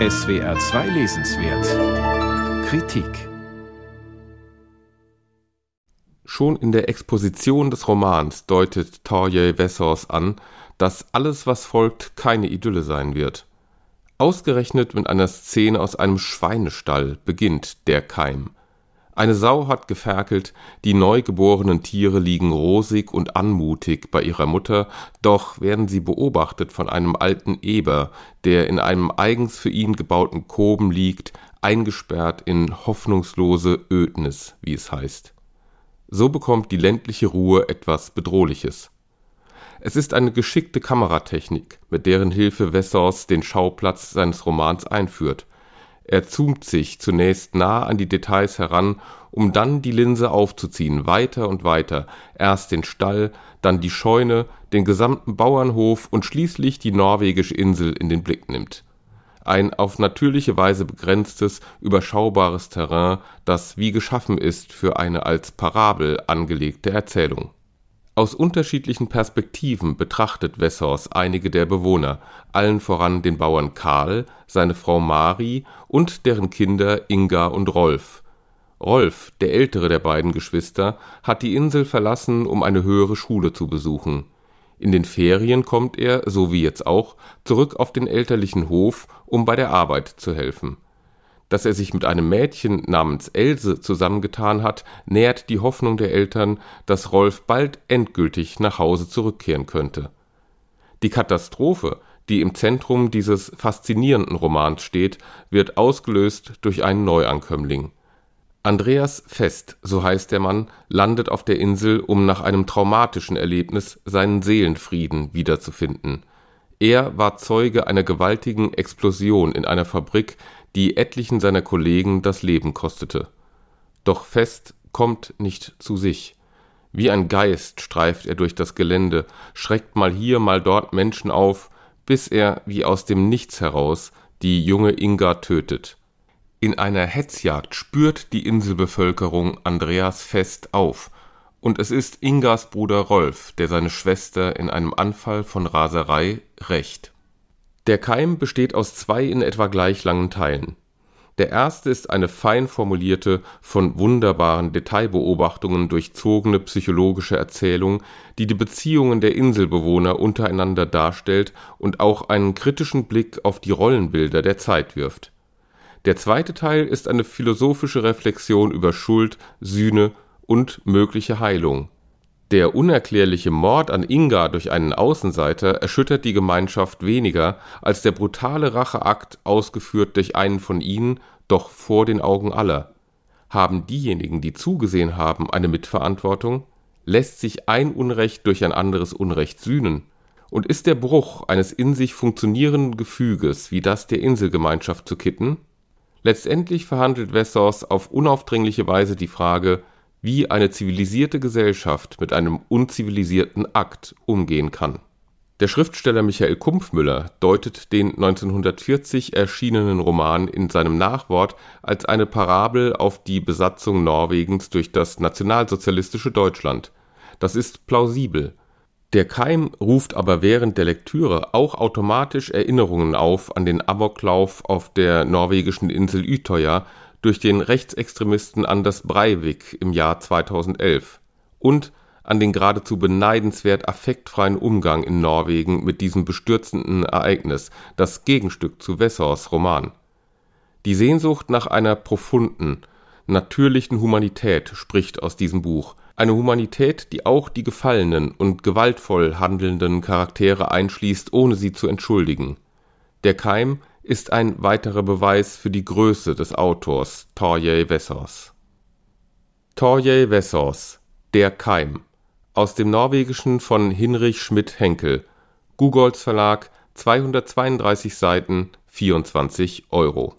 SWR 2 Lesenswert Kritik Schon in der Exposition des Romans deutet Torje Wessors an, dass alles, was folgt, keine Idylle sein wird. Ausgerechnet mit einer Szene aus einem Schweinestall beginnt der Keim. Eine Sau hat geferkelt, die neugeborenen Tiere liegen rosig und anmutig bei ihrer Mutter, doch werden sie beobachtet von einem alten Eber, der in einem eigens für ihn gebauten Koben liegt, eingesperrt in hoffnungslose Ödnis, wie es heißt. So bekommt die ländliche Ruhe etwas Bedrohliches. Es ist eine geschickte Kameratechnik, mit deren Hilfe Wessors den Schauplatz seines Romans einführt er zoomt sich zunächst nah an die Details heran, um dann die Linse aufzuziehen, weiter und weiter, erst den Stall, dann die Scheune, den gesamten Bauernhof und schließlich die norwegische Insel in den Blick nimmt. Ein auf natürliche Weise begrenztes, überschaubares Terrain, das wie geschaffen ist für eine als Parabel angelegte Erzählung aus unterschiedlichen Perspektiven betrachtet Wessors einige der Bewohner, allen voran den Bauern Karl, seine Frau Mari und deren Kinder Inga und Rolf. Rolf, der ältere der beiden Geschwister, hat die Insel verlassen, um eine höhere Schule zu besuchen. In den Ferien kommt er, so wie jetzt auch, zurück auf den elterlichen Hof, um bei der Arbeit zu helfen dass er sich mit einem Mädchen namens Else zusammengetan hat, nährt die Hoffnung der Eltern, dass Rolf bald endgültig nach Hause zurückkehren könnte. Die Katastrophe, die im Zentrum dieses faszinierenden Romans steht, wird ausgelöst durch einen Neuankömmling. Andreas Fest, so heißt der Mann, landet auf der Insel, um nach einem traumatischen Erlebnis seinen Seelenfrieden wiederzufinden. Er war Zeuge einer gewaltigen Explosion in einer Fabrik, die etlichen seiner Kollegen das Leben kostete. Doch Fest kommt nicht zu sich. Wie ein Geist streift er durch das Gelände, schreckt mal hier, mal dort Menschen auf, bis er wie aus dem Nichts heraus die junge Inga tötet. In einer Hetzjagd spürt die Inselbevölkerung Andreas Fest auf, und es ist Ingas Bruder Rolf, der seine Schwester in einem Anfall von Raserei rächt der Keim besteht aus zwei in etwa gleich langen Teilen. Der erste ist eine fein formulierte, von wunderbaren Detailbeobachtungen durchzogene psychologische Erzählung, die die Beziehungen der Inselbewohner untereinander darstellt und auch einen kritischen Blick auf die Rollenbilder der Zeit wirft. Der zweite Teil ist eine philosophische Reflexion über Schuld, Sühne und mögliche Heilung der unerklärliche Mord an Inga durch einen Außenseiter erschüttert die Gemeinschaft weniger als der brutale Racheakt, ausgeführt durch einen von ihnen, doch vor den Augen aller. Haben diejenigen, die zugesehen haben, eine Mitverantwortung? Lässt sich ein Unrecht durch ein anderes Unrecht sühnen? Und ist der Bruch eines in sich funktionierenden Gefüges wie das der Inselgemeinschaft zu kitten? Letztendlich verhandelt Wessors auf unaufdringliche Weise die Frage wie eine zivilisierte Gesellschaft mit einem unzivilisierten Akt umgehen kann. Der Schriftsteller Michael Kumpfmüller deutet den 1940 erschienenen Roman in seinem Nachwort als eine Parabel auf die Besatzung Norwegens durch das nationalsozialistische Deutschland. Das ist plausibel. Der Keim ruft aber während der Lektüre auch automatisch Erinnerungen auf an den Amoklauf auf der norwegischen Insel Utøya durch den Rechtsextremisten Anders Breivik im Jahr 2011 und an den geradezu beneidenswert affektfreien Umgang in Norwegen mit diesem bestürzenden Ereignis, das Gegenstück zu Wessors Roman. Die Sehnsucht nach einer profunden, natürlichen Humanität spricht aus diesem Buch, eine Humanität, die auch die gefallenen und gewaltvoll handelnden Charaktere einschließt, ohne sie zu entschuldigen. Der Keim ist ein weiterer Beweis für die Größe des Autors Torjey Wessors. Torjey Wessors Der Keim aus dem Norwegischen von Hinrich Schmidt-Henkel Gugolz Verlag 232 Seiten 24 Euro